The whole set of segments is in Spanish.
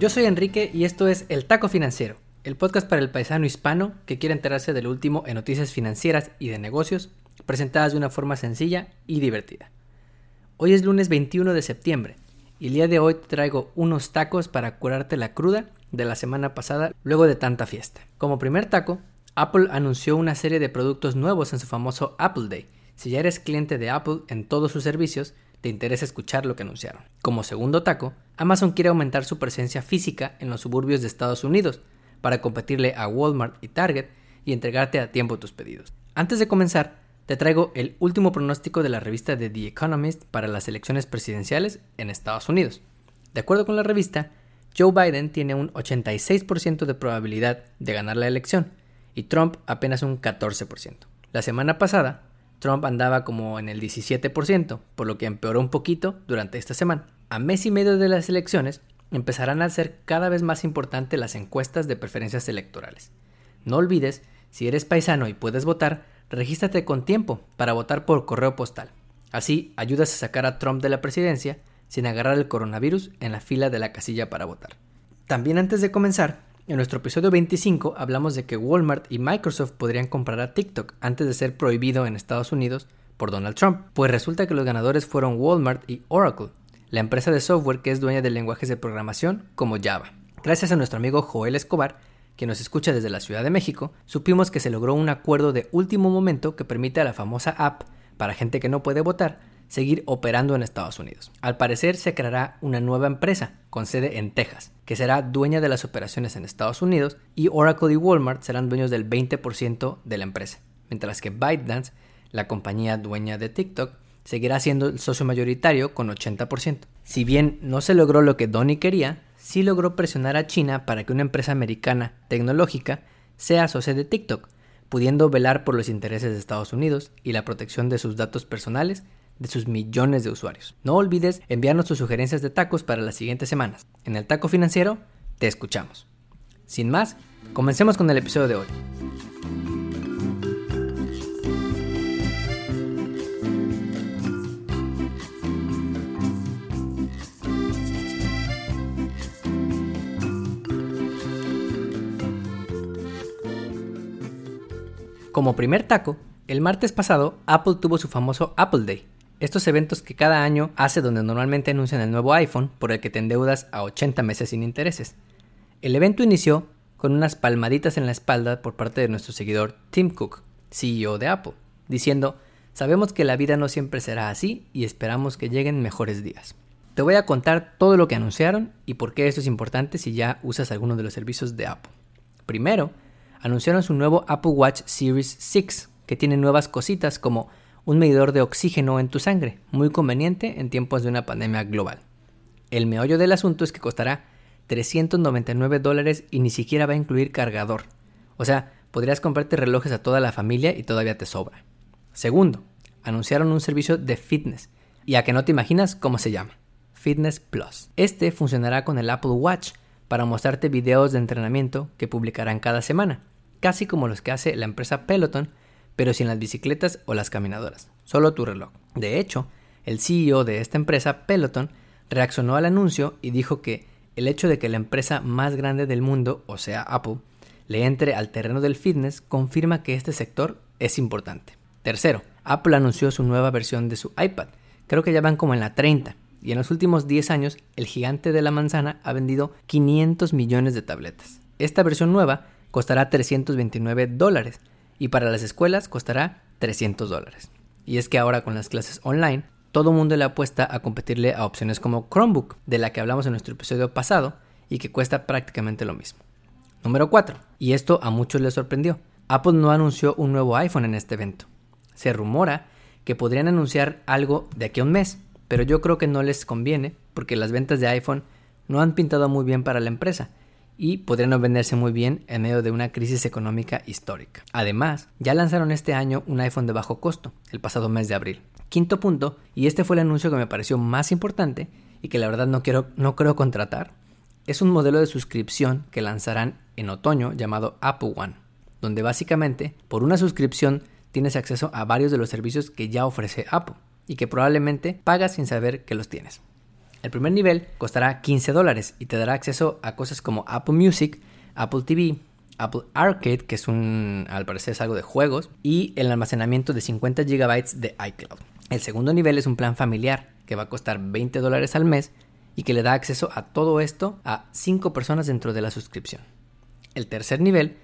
Yo soy Enrique y esto es El Taco Financiero, el podcast para el paisano hispano que quiere enterarse de lo último en noticias financieras y de negocios, presentadas de una forma sencilla y divertida. Hoy es lunes 21 de septiembre y el día de hoy te traigo unos tacos para curarte la cruda de la semana pasada luego de tanta fiesta. Como primer taco, Apple anunció una serie de productos nuevos en su famoso Apple Day. Si ya eres cliente de Apple en todos sus servicios, te interesa escuchar lo que anunciaron. Como segundo taco, Amazon quiere aumentar su presencia física en los suburbios de Estados Unidos para competirle a Walmart y Target y entregarte a tiempo tus pedidos. Antes de comenzar, te traigo el último pronóstico de la revista de The Economist para las elecciones presidenciales en Estados Unidos. De acuerdo con la revista, Joe Biden tiene un 86% de probabilidad de ganar la elección y Trump apenas un 14%. La semana pasada, Trump andaba como en el 17%, por lo que empeoró un poquito durante esta semana. A mes y medio de las elecciones, empezarán a ser cada vez más importantes las encuestas de preferencias electorales. No olvides, si eres paisano y puedes votar, regístrate con tiempo para votar por correo postal. Así ayudas a sacar a Trump de la presidencia sin agarrar el coronavirus en la fila de la casilla para votar. También antes de comenzar, en nuestro episodio 25 hablamos de que Walmart y Microsoft podrían comprar a TikTok antes de ser prohibido en Estados Unidos por Donald Trump, pues resulta que los ganadores fueron Walmart y Oracle, la empresa de software que es dueña de lenguajes de programación como Java. Gracias a nuestro amigo Joel Escobar, que nos escucha desde la Ciudad de México, supimos que se logró un acuerdo de último momento que permite a la famosa app para gente que no puede votar seguir operando en Estados Unidos. Al parecer se creará una nueva empresa con sede en Texas, que será dueña de las operaciones en Estados Unidos y Oracle y Walmart serán dueños del 20% de la empresa, mientras que ByteDance, la compañía dueña de TikTok, seguirá siendo el socio mayoritario con 80%. Si bien no se logró lo que Donny quería, sí logró presionar a China para que una empresa americana tecnológica sea socia de TikTok, pudiendo velar por los intereses de Estados Unidos y la protección de sus datos personales de sus millones de usuarios. No olvides enviarnos tus sugerencias de tacos para las siguientes semanas. En el taco financiero, te escuchamos. Sin más, comencemos con el episodio de hoy. Como primer taco, el martes pasado Apple tuvo su famoso Apple Day, estos eventos que cada año hace donde normalmente anuncian el nuevo iPhone por el que te endeudas a 80 meses sin intereses. El evento inició con unas palmaditas en la espalda por parte de nuestro seguidor Tim Cook, CEO de Apple, diciendo, sabemos que la vida no siempre será así y esperamos que lleguen mejores días. Te voy a contar todo lo que anunciaron y por qué esto es importante si ya usas alguno de los servicios de Apple. Primero, anunciaron su nuevo Apple Watch Series 6, que tiene nuevas cositas como un medidor de oxígeno en tu sangre, muy conveniente en tiempos de una pandemia global. El meollo del asunto es que costará 399 dólares y ni siquiera va a incluir cargador. O sea, podrías comprarte relojes a toda la familia y todavía te sobra. Segundo, anunciaron un servicio de fitness, y a que no te imaginas cómo se llama. Fitness Plus. Este funcionará con el Apple Watch para mostrarte videos de entrenamiento que publicarán cada semana, casi como los que hace la empresa Peloton pero sin las bicicletas o las caminadoras, solo tu reloj. De hecho, el CEO de esta empresa, Peloton, reaccionó al anuncio y dijo que el hecho de que la empresa más grande del mundo, o sea Apple, le entre al terreno del fitness confirma que este sector es importante. Tercero, Apple anunció su nueva versión de su iPad, creo que ya van como en la 30, y en los últimos 10 años el gigante de la manzana ha vendido 500 millones de tabletas. Esta versión nueva costará 329 dólares, y para las escuelas costará 300 dólares. Y es que ahora con las clases online, todo mundo le apuesta a competirle a opciones como Chromebook, de la que hablamos en nuestro episodio pasado y que cuesta prácticamente lo mismo. Número 4. Y esto a muchos les sorprendió. Apple no anunció un nuevo iPhone en este evento. Se rumora que podrían anunciar algo de aquí a un mes, pero yo creo que no les conviene porque las ventas de iPhone no han pintado muy bien para la empresa y podrían no venderse muy bien en medio de una crisis económica histórica. Además, ya lanzaron este año un iPhone de bajo costo, el pasado mes de abril. Quinto punto, y este fue el anuncio que me pareció más importante y que la verdad no, quiero, no creo contratar, es un modelo de suscripción que lanzarán en otoño llamado Apple One, donde básicamente por una suscripción tienes acceso a varios de los servicios que ya ofrece Apple y que probablemente pagas sin saber que los tienes. El primer nivel costará 15 dólares y te dará acceso a cosas como Apple Music, Apple TV, Apple Arcade, que es un, al parecer es algo de juegos, y el almacenamiento de 50 GB de iCloud. El segundo nivel es un plan familiar que va a costar 20 dólares al mes y que le da acceso a todo esto a 5 personas dentro de la suscripción. El tercer nivel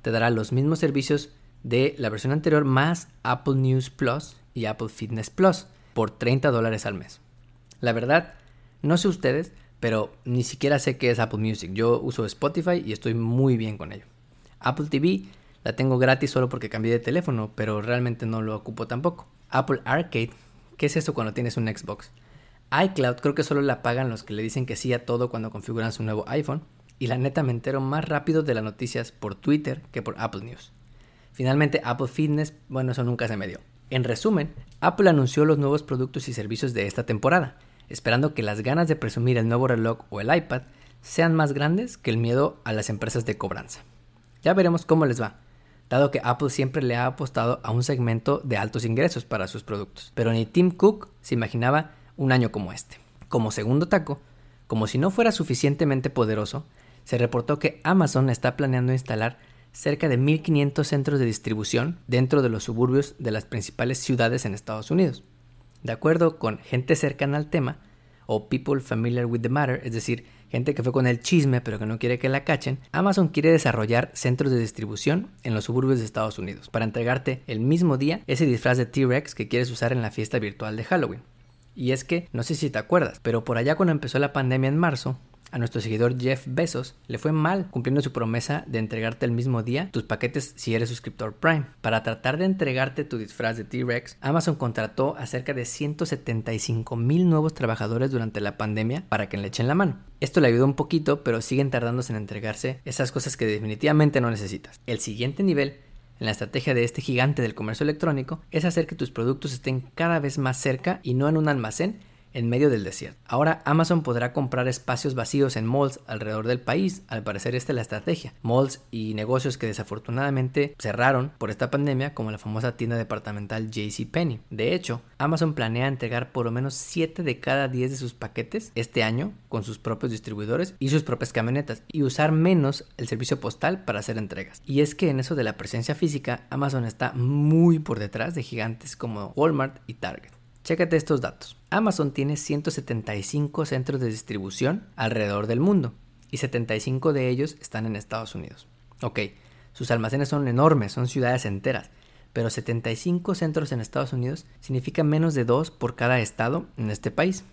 te dará los mismos servicios de la versión anterior más Apple News Plus y Apple Fitness Plus por 30 dólares al mes. La verdad, no sé ustedes, pero ni siquiera sé qué es Apple Music. Yo uso Spotify y estoy muy bien con ello. Apple TV la tengo gratis solo porque cambié de teléfono, pero realmente no lo ocupo tampoco. Apple Arcade, ¿qué es eso cuando tienes un Xbox? iCloud creo que solo la pagan los que le dicen que sí a todo cuando configuran su nuevo iPhone. Y la neta me entero más rápido de las noticias por Twitter que por Apple News. Finalmente Apple Fitness, bueno, eso nunca se me dio. En resumen, Apple anunció los nuevos productos y servicios de esta temporada, esperando que las ganas de presumir el nuevo reloj o el iPad sean más grandes que el miedo a las empresas de cobranza. Ya veremos cómo les va, dado que Apple siempre le ha apostado a un segmento de altos ingresos para sus productos, pero ni Tim Cook se imaginaba un año como este. Como segundo taco, como si no fuera suficientemente poderoso, se reportó que Amazon está planeando instalar cerca de 1.500 centros de distribución dentro de los suburbios de las principales ciudades en Estados Unidos. De acuerdo con gente cercana al tema, o people familiar with the matter, es decir, gente que fue con el chisme pero que no quiere que la cachen, Amazon quiere desarrollar centros de distribución en los suburbios de Estados Unidos para entregarte el mismo día ese disfraz de T-Rex que quieres usar en la fiesta virtual de Halloween. Y es que, no sé si te acuerdas, pero por allá cuando empezó la pandemia en marzo, a nuestro seguidor Jeff Bezos le fue mal cumpliendo su promesa de entregarte el mismo día tus paquetes si eres suscriptor Prime. Para tratar de entregarte tu disfraz de T-Rex, Amazon contrató a cerca de 175 mil nuevos trabajadores durante la pandemia para que le echen la mano. Esto le ayudó un poquito, pero siguen tardándose en entregarse esas cosas que definitivamente no necesitas. El siguiente nivel en la estrategia de este gigante del comercio electrónico es hacer que tus productos estén cada vez más cerca y no en un almacén en medio del desierto. Ahora Amazon podrá comprar espacios vacíos en malls alrededor del país, al parecer esta es la estrategia. Malls y negocios que desafortunadamente cerraron por esta pandemia, como la famosa tienda departamental JCPenney. De hecho, Amazon planea entregar por lo menos 7 de cada 10 de sus paquetes este año con sus propios distribuidores y sus propias camionetas y usar menos el servicio postal para hacer entregas. Y es que en eso de la presencia física, Amazon está muy por detrás de gigantes como Walmart y Target. Chécate estos datos. Amazon tiene 175 centros de distribución alrededor del mundo y 75 de ellos están en Estados Unidos. Ok, sus almacenes son enormes, son ciudades enteras, pero 75 centros en Estados Unidos significa menos de dos por cada estado en este país.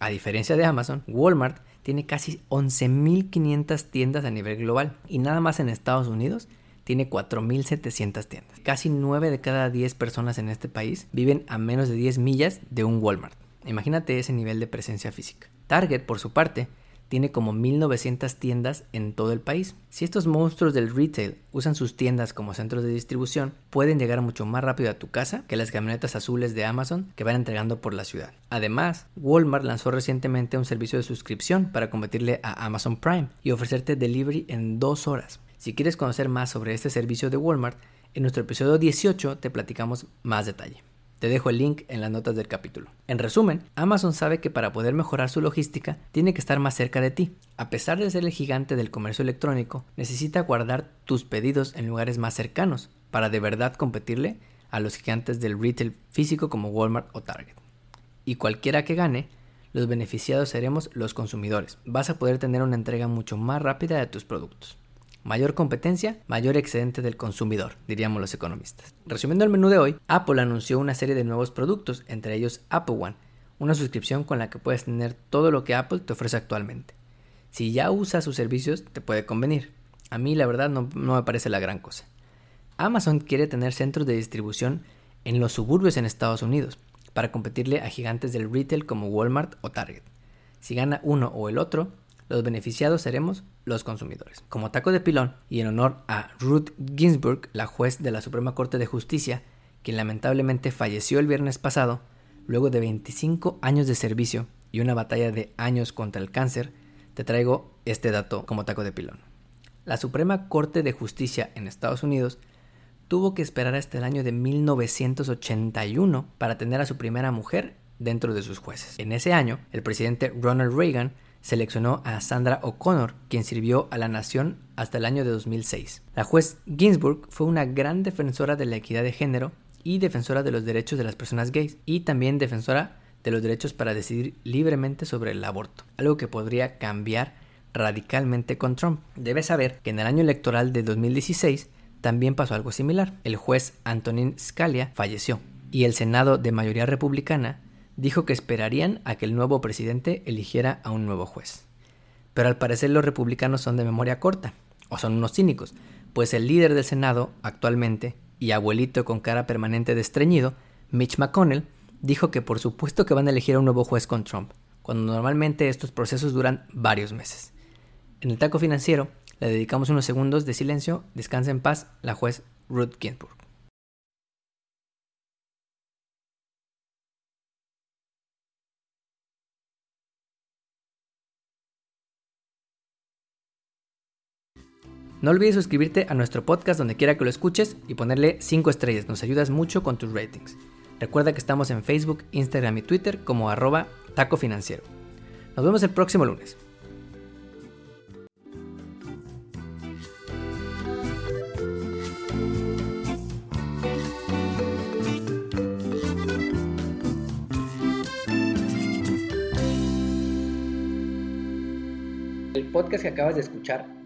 A diferencia de Amazon, Walmart tiene casi 11.500 tiendas a nivel global y nada más en Estados Unidos tiene 4.700 tiendas. Casi 9 de cada 10 personas en este país viven a menos de 10 millas de un Walmart. Imagínate ese nivel de presencia física. Target, por su parte, tiene como 1900 tiendas en todo el país. Si estos monstruos del retail usan sus tiendas como centros de distribución, pueden llegar mucho más rápido a tu casa que las camionetas azules de Amazon que van entregando por la ciudad. Además, Walmart lanzó recientemente un servicio de suscripción para competirle a Amazon Prime y ofrecerte delivery en dos horas. Si quieres conocer más sobre este servicio de Walmart, en nuestro episodio 18 te platicamos más detalle. Te dejo el link en las notas del capítulo. En resumen, Amazon sabe que para poder mejorar su logística tiene que estar más cerca de ti. A pesar de ser el gigante del comercio electrónico, necesita guardar tus pedidos en lugares más cercanos para de verdad competirle a los gigantes del retail físico como Walmart o Target. Y cualquiera que gane, los beneficiados seremos los consumidores. Vas a poder tener una entrega mucho más rápida de tus productos. Mayor competencia, mayor excedente del consumidor, diríamos los economistas. Resumiendo el menú de hoy, Apple anunció una serie de nuevos productos, entre ellos Apple One, una suscripción con la que puedes tener todo lo que Apple te ofrece actualmente. Si ya usas sus servicios, te puede convenir. A mí la verdad no, no me parece la gran cosa. Amazon quiere tener centros de distribución en los suburbios en Estados Unidos, para competirle a gigantes del retail como Walmart o Target. Si gana uno o el otro, los beneficiados seremos los consumidores. Como taco de pilón y en honor a Ruth Ginsburg, la juez de la Suprema Corte de Justicia, quien lamentablemente falleció el viernes pasado, luego de 25 años de servicio y una batalla de años contra el cáncer, te traigo este dato como taco de pilón. La Suprema Corte de Justicia en Estados Unidos tuvo que esperar hasta el año de 1981 para tener a su primera mujer dentro de sus jueces. En ese año, el presidente Ronald Reagan seleccionó a Sandra O'Connor, quien sirvió a la nación hasta el año de 2006. La juez Ginsburg fue una gran defensora de la equidad de género y defensora de los derechos de las personas gays, y también defensora de los derechos para decidir libremente sobre el aborto, algo que podría cambiar radicalmente con Trump. Debes saber que en el año electoral de 2016 también pasó algo similar. El juez Antonin Scalia falleció y el Senado de mayoría republicana dijo que esperarían a que el nuevo presidente eligiera a un nuevo juez. Pero al parecer los republicanos son de memoria corta, o son unos cínicos, pues el líder del Senado actualmente, y abuelito con cara permanente de estreñido, Mitch McConnell, dijo que por supuesto que van a elegir a un nuevo juez con Trump, cuando normalmente estos procesos duran varios meses. En el taco financiero le dedicamos unos segundos de silencio, descansa en paz la juez Ruth Ginsburg. No olvides suscribirte a nuestro podcast donde quiera que lo escuches y ponerle 5 estrellas, nos ayudas mucho con tus ratings. Recuerda que estamos en Facebook, Instagram y Twitter como arroba taco financiero. Nos vemos el próximo lunes. El podcast que acabas de escuchar,